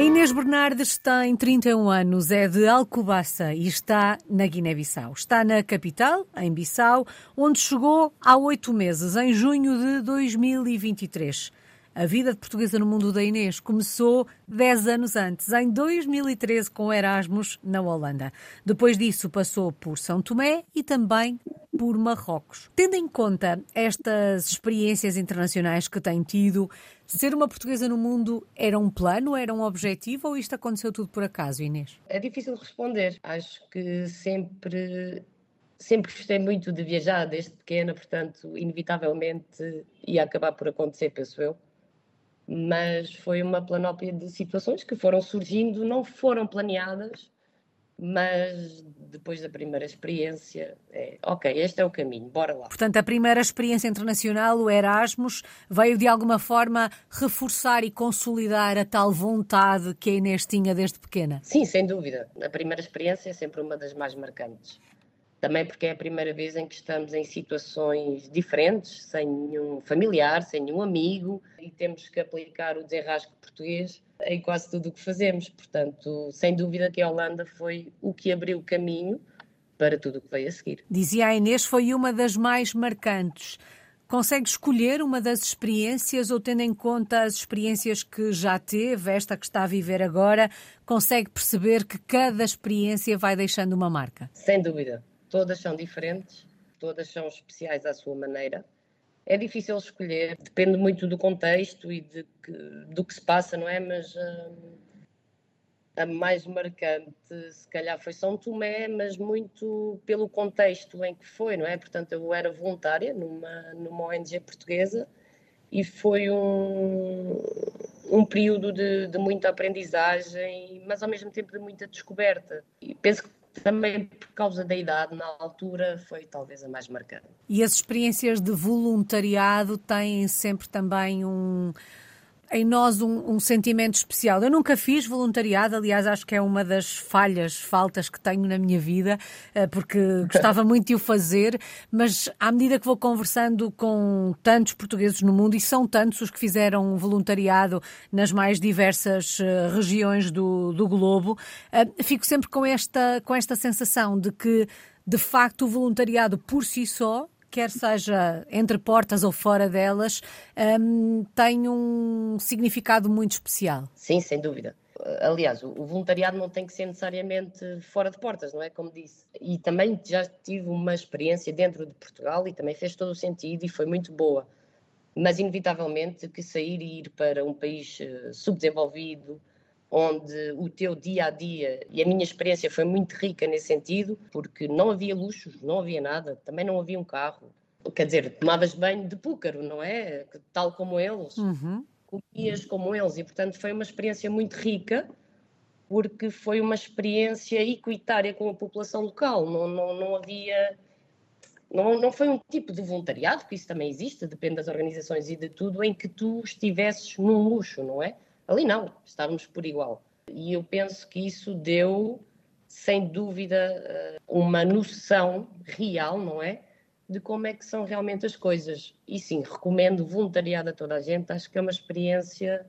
A Inês Bernardes tem 31 anos, é de Alcobaça e está na Guiné-Bissau. Está na capital, em Bissau, onde chegou há oito meses, em junho de 2023. A vida de portuguesa no mundo da Inês começou 10 anos antes, em 2013, com Erasmus na Holanda. Depois disso, passou por São Tomé e também por Marrocos. Tendo em conta estas experiências internacionais que tem tido, ser uma portuguesa no mundo era um plano, era um objetivo ou isto aconteceu tudo por acaso, Inês? É difícil responder. Acho que sempre sempre gostei muito de viajar desde pequena, portanto, inevitavelmente ia acabar por acontecer, penso eu mas foi uma planóplia de situações que foram surgindo, não foram planeadas, mas depois da primeira experiência, é, ok, este é o caminho, bora lá. Portanto, a primeira experiência internacional, o Erasmus, veio de alguma forma reforçar e consolidar a tal vontade que a Inês tinha desde pequena? Sim, sem dúvida. A primeira experiência é sempre uma das mais marcantes também porque é a primeira vez em que estamos em situações diferentes, sem nenhum familiar, sem nenhum amigo, e temos que aplicar o desenrasco português em quase tudo o que fazemos. Portanto, sem dúvida que a Holanda foi o que abriu o caminho para tudo o que veio a seguir. Dizia a Inês, foi uma das mais marcantes. Consegue escolher uma das experiências ou, tendo em conta as experiências que já teve, esta que está a viver agora, consegue perceber que cada experiência vai deixando uma marca? Sem dúvida todas são diferentes, todas são especiais à sua maneira. É difícil escolher, depende muito do contexto e de que, do que se passa, não é? Mas hum, a mais marcante, se calhar, foi São Tomé, mas muito pelo contexto em que foi, não é? Portanto, eu era voluntária numa, numa ONG portuguesa e foi um, um período de, de muita aprendizagem, mas ao mesmo tempo de muita descoberta. E penso que também por causa da idade, na altura, foi talvez a mais marcante. E as experiências de voluntariado têm sempre também um em nós um, um, sentimento especial. Eu nunca fiz voluntariado, aliás, acho que é uma das falhas, faltas que tenho na minha vida, eh, porque gostava muito de o fazer, mas à medida que vou conversando com tantos portugueses no mundo, e são tantos os que fizeram voluntariado nas mais diversas eh, regiões do, do globo, eh, fico sempre com esta, com esta sensação de que, de facto, o voluntariado por si só quer seja entre portas ou fora delas, um, tem um significado muito especial. Sim, sem dúvida. Aliás, o voluntariado não tem que ser necessariamente fora de portas, não é? Como disse. E também já tive uma experiência dentro de Portugal e também fez todo o sentido e foi muito boa. Mas, inevitavelmente, que sair e ir para um país eh, subdesenvolvido, onde o teu dia a dia, e a minha experiência foi muito rica nesse sentido, porque não havia luxos, não havia nada, também não havia um carro. Quer dizer, tomavas banho de púcaro, não é? Tal como eles, uhum. comias como eles, e portanto foi uma experiência muito rica, porque foi uma experiência equitária com a população local, não, não, não havia. Não, não foi um tipo de voluntariado, que isso também existe, depende das organizações e de tudo, em que tu estivesses num luxo, não é? Ali não, estávamos por igual. E eu penso que isso deu, sem dúvida, eh, uma noção real, não é? De como é que são realmente as coisas. E sim, recomendo voluntariado a toda a gente. Acho que é uma experiência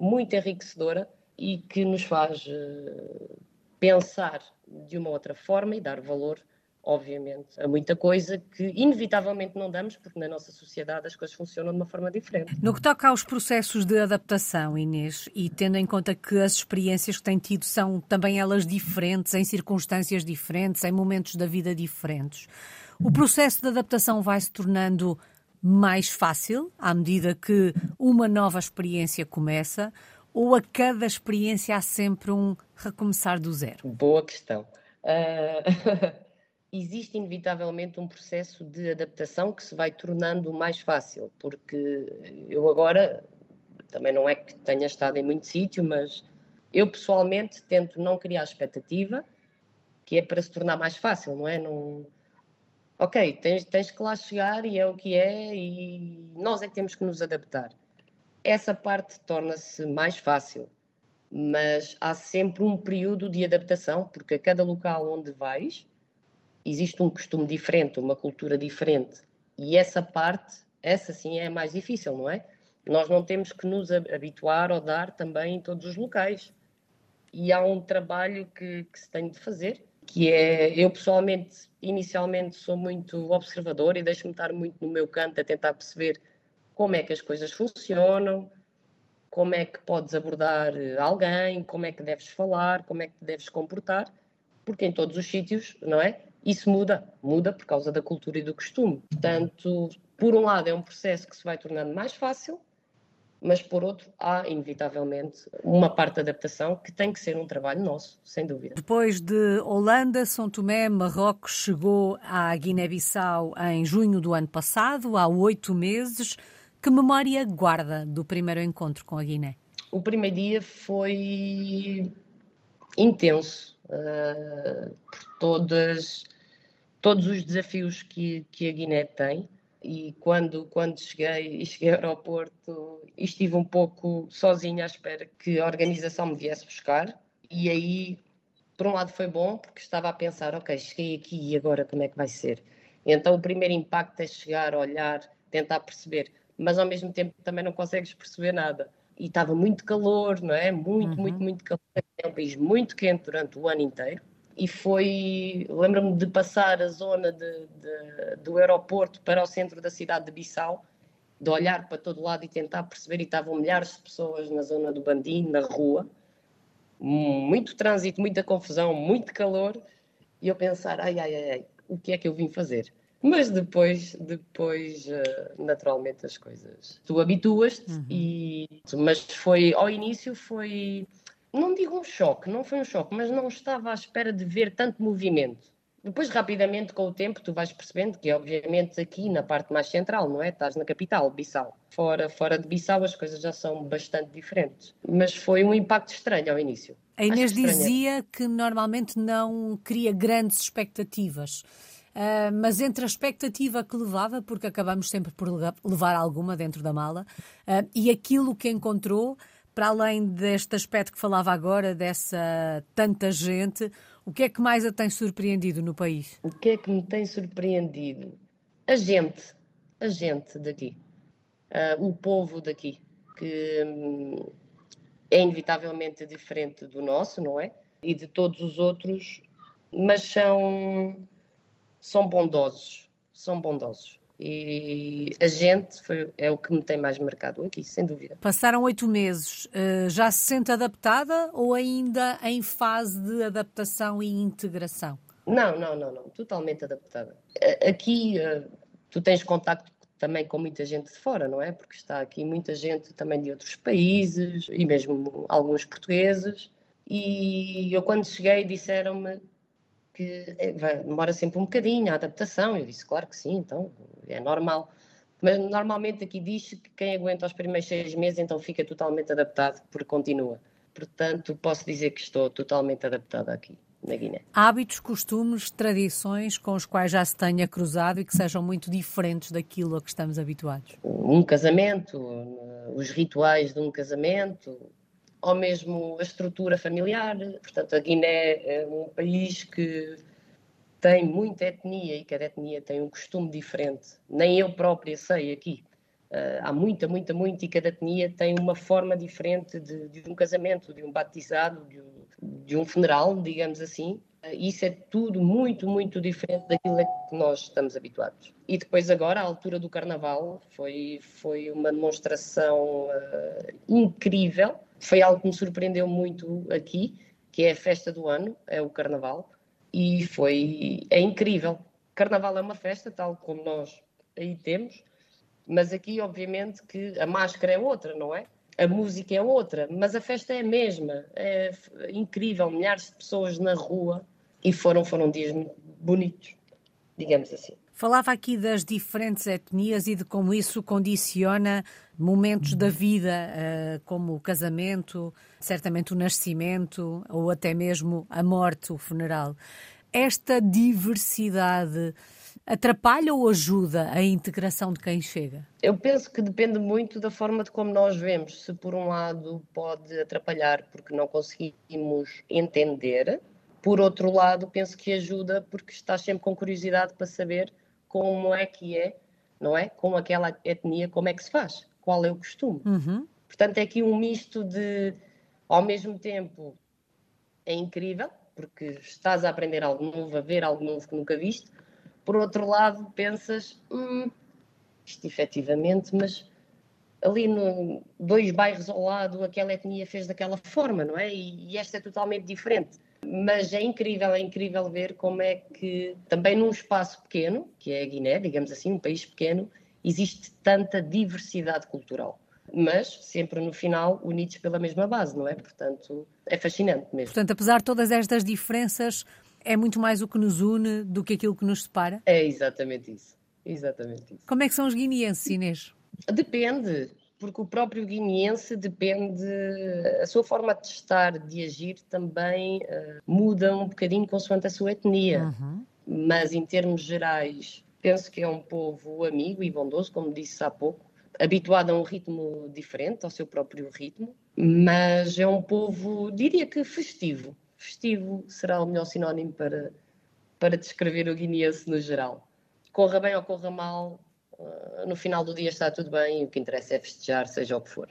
muito enriquecedora e que nos faz eh, pensar de uma outra forma e dar valor obviamente, a muita coisa que inevitavelmente não damos, porque na nossa sociedade as coisas funcionam de uma forma diferente. No que toca aos processos de adaptação, Inês, e tendo em conta que as experiências que têm tido são também elas diferentes, em circunstâncias diferentes, em momentos da vida diferentes, o processo de adaptação vai se tornando mais fácil à medida que uma nova experiência começa ou a cada experiência há sempre um recomeçar do zero? Boa questão. Uh... existe inevitavelmente um processo de adaptação que se vai tornando mais fácil, porque eu agora também não é que tenha estado em muito sítio, mas eu pessoalmente tento não criar expectativa, que é para se tornar mais fácil, não é? Não... Ok, tens, tens que lá chegar e é o que é, e nós é que temos que nos adaptar. Essa parte torna-se mais fácil, mas há sempre um período de adaptação, porque a cada local onde vais, existe um costume diferente, uma cultura diferente. E essa parte, essa sim é mais difícil, não é? Nós não temos que nos habituar ou dar também em todos os locais. E há um trabalho que, que se tem de fazer, que é, eu pessoalmente, inicialmente sou muito observador e deixo-me estar muito no meu canto a tentar perceber como é que as coisas funcionam, como é que podes abordar alguém, como é que deves falar, como é que deves comportar, porque em todos os sítios, não é? Isso muda, muda por causa da cultura e do costume. Portanto, por um lado é um processo que se vai tornando mais fácil, mas por outro há inevitavelmente uma parte de adaptação que tem que ser um trabalho nosso, sem dúvida. Depois de Holanda, São Tomé, Marrocos chegou à Guiné-Bissau em junho do ano passado, há oito meses. Que memória guarda do primeiro encontro com a Guiné? O primeiro dia foi intenso uh, por todas, todos os desafios que, que a Guiné tem e quando, quando cheguei e cheguei ao aeroporto estive um pouco sozinha à espera que a organização me viesse buscar e aí por um lado foi bom porque estava a pensar ok, cheguei aqui e agora como é que vai ser então o primeiro impacto é chegar, olhar, tentar perceber mas ao mesmo tempo também não consegues perceber nada e estava muito calor, não é? Muito, uhum. muito, muito calor. É um país muito quente durante o ano inteiro e foi, lembro-me de passar a zona de, de, do aeroporto para o centro da cidade de Bissau, de olhar para todo lado e tentar perceber, e estavam milhares de pessoas na zona do Bandim, na rua, muito trânsito, muita confusão, muito calor, e eu pensar, ai, ai, ai, o que é que eu vim fazer? Mas depois, depois eh, naturalmente as coisas, tu habituas-te uhum. e, mas foi, ao início foi não digo um choque, não foi um choque, mas não estava à espera de ver tanto movimento. Depois, rapidamente, com o tempo, tu vais percebendo que, obviamente, aqui na parte mais central, não é? Estás na capital, Bissau. Fora, fora de Bissau, as coisas já são bastante diferentes. Mas foi um impacto estranho ao início. A Inês dizia que normalmente não cria grandes expectativas. Uh, mas entre a expectativa que levava, porque acabamos sempre por levar alguma dentro da mala, uh, e aquilo que encontrou, para além deste aspecto que falava agora, dessa tanta gente, o que é que mais a tem surpreendido no país? O que é que me tem surpreendido? A gente, a gente daqui, uh, o povo daqui, que hum, é inevitavelmente diferente do nosso, não é? E de todos os outros, mas são, são bondosos, são bondosos. E a gente foi, é o que me tem mais marcado aqui, sem dúvida. Passaram oito meses. Eh, já se sente adaptada ou ainda em fase de adaptação e integração? Não, não, não, não. Totalmente adaptada. Aqui eh, tu tens contacto também com muita gente de fora, não é? Porque está aqui muita gente também de outros países e mesmo alguns portugueses. E eu, quando cheguei, disseram-me que é, demora sempre um bocadinho a adaptação. Eu disse, claro que sim, então é normal. Mas normalmente aqui diz que quem aguenta os primeiros seis meses então fica totalmente adaptado porque continua. Portanto, posso dizer que estou totalmente adaptada aqui na Guiné. Hábitos, costumes, tradições com os quais já se tenha cruzado e que sejam muito diferentes daquilo a que estamos habituados? Um casamento, os rituais de um casamento, ou mesmo a estrutura familiar. Portanto, a Guiné é um país que tem muita etnia e cada etnia tem um costume diferente. Nem eu própria sei aqui. Uh, há muita, muita, muita e cada etnia tem uma forma diferente de, de um casamento, de um batizado, de um, de um funeral, digamos assim. Uh, isso é tudo muito, muito diferente daquilo a que nós estamos habituados. E depois agora, a altura do Carnaval, foi, foi uma demonstração uh, incrível foi algo que me surpreendeu muito aqui, que é a festa do ano, é o Carnaval, e foi é incrível. Carnaval é uma festa, tal como nós aí temos, mas aqui, obviamente, que a máscara é outra, não é? A música é outra, mas a festa é a mesma. É incrível, milhares de pessoas na rua e foram, foram dias bonitos, digamos assim. Falava aqui das diferentes etnias e de como isso condiciona momentos da vida, eh, como o casamento, certamente o nascimento ou até mesmo a morte, o funeral. Esta diversidade atrapalha ou ajuda a integração de quem chega? Eu penso que depende muito da forma de como nós vemos. Se por um lado pode atrapalhar porque não conseguimos entender, por outro lado penso que ajuda porque estás sempre com curiosidade para saber como é que é, não é? Com aquela etnia, como é que se faz, qual é o costume. Uhum. Portanto, é aqui um misto de, ao mesmo tempo, é incrível, porque estás a aprender algo novo, a ver algo novo que nunca viste. Por outro lado, pensas, hum, isto efetivamente, mas ali no dois bairros ao lado aquela etnia fez daquela forma, não é? E, e, esta é totalmente diferente. Mas é incrível, é incrível ver como é que também num espaço pequeno, que é a Guiné, digamos assim, um país pequeno, existe tanta diversidade cultural. Mas sempre no final unidos pela mesma base, não é? Portanto, é fascinante mesmo. Portanto, apesar de todas estas diferenças, é muito mais o que nos une do que aquilo que nos separa? É exatamente isso. Exatamente isso. Como é que são os guineenses, Inês? Depende, porque o próprio guineense depende, a sua forma de estar, de agir também uh, muda um bocadinho consoante a sua etnia. Uhum. Mas em termos gerais, penso que é um povo amigo e bondoso, como disse há pouco, habituado a um ritmo diferente, ao seu próprio ritmo, mas é um povo, diria que festivo. Festivo será o melhor sinónimo para, para descrever o guineense no geral. Corra bem ou corra mal, ah, no final do dia está tudo bem e o que interessa é festejar, seja o que for.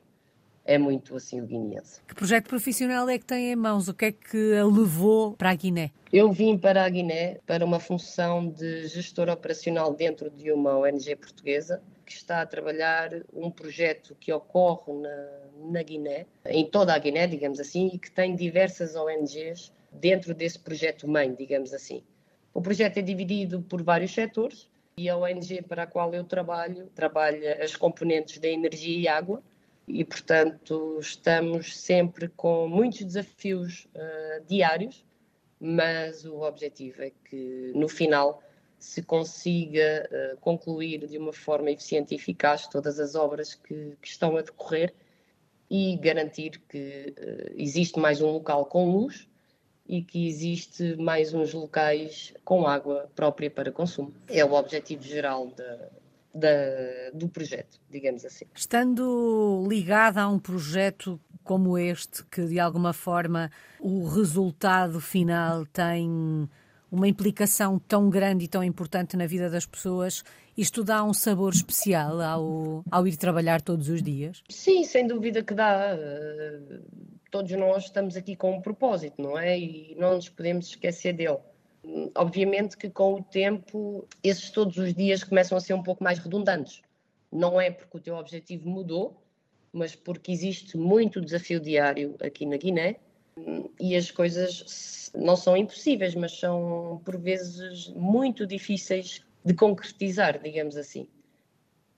É muito assim o guineense. Que projeto profissional é que tem em mãos? O que é que a levou para a Guiné? Eu vim para a Guiné para uma função de gestor operacional dentro de uma ONG portuguesa que está a trabalhar um projeto que ocorre na, na Guiné, em toda a Guiné, digamos assim, e que tem diversas ONGs dentro desse projeto mãe, digamos assim. O projeto é dividido por vários setores, e a ONG para a qual eu trabalho trabalha as componentes da energia e água e, portanto, estamos sempre com muitos desafios uh, diários, mas o objetivo é que, no final, se consiga uh, concluir de uma forma eficiente e eficaz todas as obras que, que estão a decorrer e garantir que uh, existe mais um local com luz e que existe mais uns locais com água própria para consumo. É o objetivo geral da, da, do projeto, digamos assim. Estando ligada a um projeto como este, que de alguma forma o resultado final tem uma implicação tão grande e tão importante na vida das pessoas, isto dá um sabor especial ao, ao ir trabalhar todos os dias? Sim, sem dúvida que dá todos nós estamos aqui com um propósito, não é? E não nos podemos esquecer dele. Obviamente que com o tempo, esses todos os dias começam a ser um pouco mais redundantes. Não é porque o teu objetivo mudou, mas porque existe muito desafio diário aqui na Guiné e as coisas não são impossíveis, mas são por vezes muito difíceis de concretizar, digamos assim.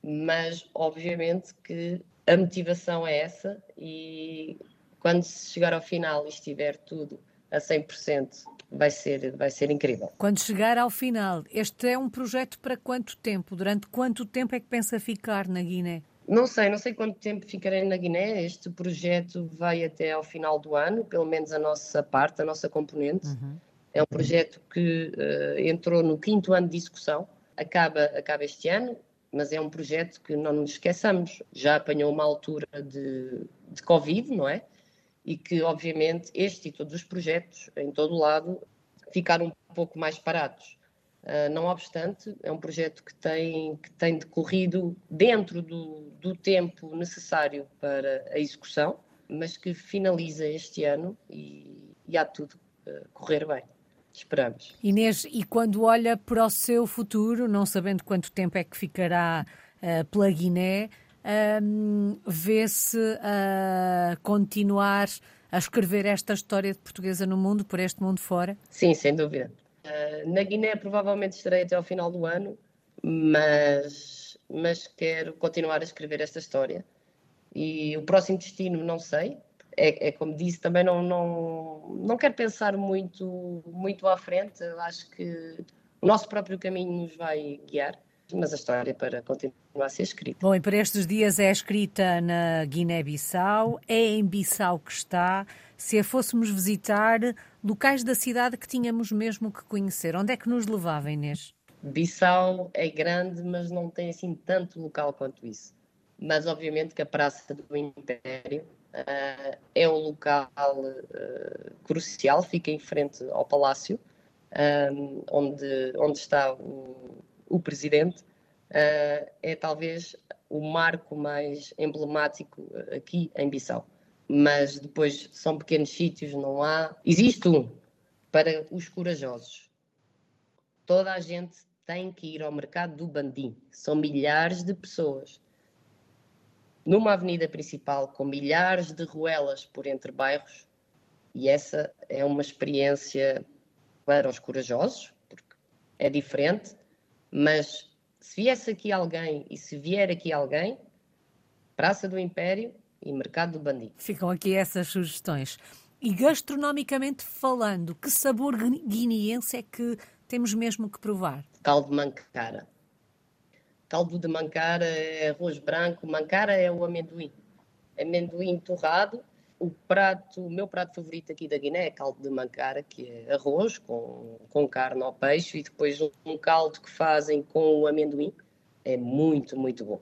Mas obviamente que a motivação é essa e quando se chegar ao final e estiver tudo a 100%, vai ser, vai ser incrível. Quando chegar ao final, este é um projeto para quanto tempo? Durante quanto tempo é que pensa ficar na Guiné? Não sei, não sei quanto tempo ficarei na Guiné. Este projeto vai até ao final do ano, pelo menos a nossa parte, a nossa componente. Uhum. É um projeto que uh, entrou no quinto ano de discussão, acaba, acaba este ano, mas é um projeto que não nos esqueçamos. Já apanhou uma altura de, de Covid, não é? e que, obviamente, este e todos os projetos, em todo o lado, ficaram um pouco mais parados. Uh, não obstante, é um projeto que tem, que tem decorrido dentro do, do tempo necessário para a execução, mas que finaliza este ano e, e há tudo uh, correr bem. Esperamos. Inês, e quando olha para o seu futuro, não sabendo quanto tempo é que ficará uh, pela Guiné, um, vê-se a continuar a escrever esta história de portuguesa no mundo, por este mundo fora? Sim, sem dúvida. Uh, na Guiné provavelmente estarei até ao final do ano, mas, mas quero continuar a escrever esta história. E o próximo destino não sei. É, é como disse, também não, não, não quero pensar muito, muito à frente. Acho que o nosso próprio caminho nos vai guiar mas a história para continuar a ser escrita. Bom, e para estes dias é escrita na Guiné-Bissau, é em Bissau que está. Se a fôssemos visitar, locais da cidade que tínhamos mesmo que conhecer, onde é que nos levava, Inês? Bissau é grande, mas não tem assim tanto local quanto isso. Mas obviamente que a Praça do Império uh, é um local uh, crucial, fica em frente ao Palácio, um, onde, onde está o, o presidente, uh, é talvez o marco mais emblemático aqui em Bissau. Mas depois são pequenos sítios, não há. Existe um para os corajosos. Toda a gente tem que ir ao mercado do Bandim. São milhares de pessoas. Numa avenida principal com milhares de ruelas por entre bairros, e essa é uma experiência para os corajosos, porque é diferente, mas se viesse aqui alguém e se vier aqui alguém, Praça do Império e Mercado do Bandido. Ficam aqui essas sugestões. E gastronomicamente falando, que sabor guineense é que temos mesmo que provar? Caldo de mancara. Caldo de mancara é arroz branco, mancara é o amendoim. Amendoim torrado o prato, o meu prato favorito aqui da Guiné é caldo de mancara, que é arroz com, com carne ou peixe e depois um, um caldo que fazem com o amendoim. É muito, muito bom.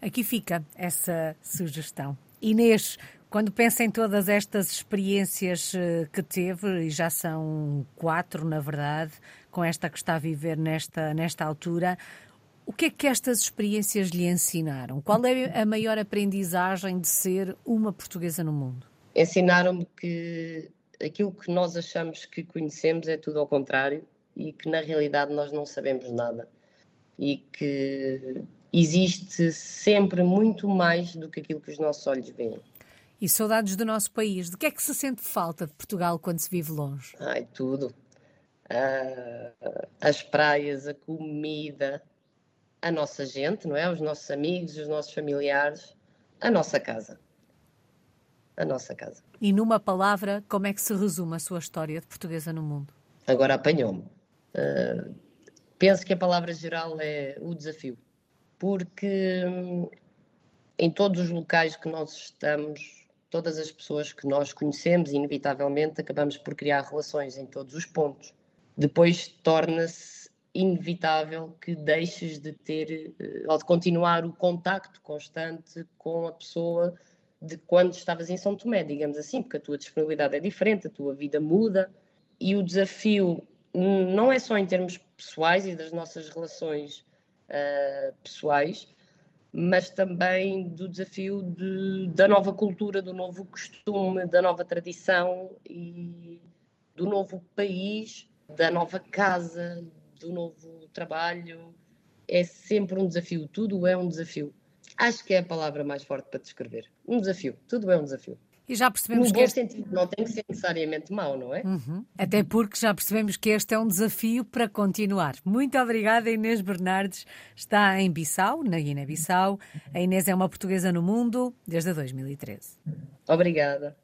Aqui fica essa sugestão. Inês, quando pensa em todas estas experiências eh, que teve, e já são quatro, na verdade, com esta que está a viver nesta, nesta altura, o que é que estas experiências lhe ensinaram? Qual é a maior aprendizagem de ser uma portuguesa no mundo? ensinaram-me que aquilo que nós achamos que conhecemos é tudo ao contrário e que na realidade nós não sabemos nada e que existe sempre muito mais do que aquilo que os nossos olhos veem. E saudades do nosso país. De que é que se sente falta de Portugal quando se vive longe? Ai, tudo. Uh, as praias, a comida, a nossa gente, não é? Os nossos amigos, os nossos familiares, a nossa casa a nossa casa. E numa palavra, como é que se resume a sua história de portuguesa no mundo? Agora apanhou-me. Uh, penso que a palavra geral é o desafio, porque hum, em todos os locais que nós estamos, todas as pessoas que nós conhecemos, inevitavelmente acabamos por criar relações em todos os pontos. Depois torna-se inevitável que deixes de ter eh, ou de continuar o contacto constante com a pessoa de quando estavas em São Tomé, digamos assim, porque a tua disponibilidade é diferente, a tua vida muda e o desafio não é só em termos pessoais e das nossas relações uh, pessoais, mas também do desafio de, da nova cultura, do novo costume, da nova tradição e do novo país, da nova casa, do novo trabalho. É sempre um desafio, tudo é um desafio. Acho que é a palavra mais forte para descrever. Um desafio. Tudo é um desafio. E já percebemos no que. Este... sentido, não tem que ser necessariamente mau, não é? Uhum. Até porque já percebemos que este é um desafio para continuar. Muito obrigada, Inês Bernardes. Está em Bissau, na Guiné-Bissau. A Inês é uma portuguesa no mundo desde 2013. Obrigada.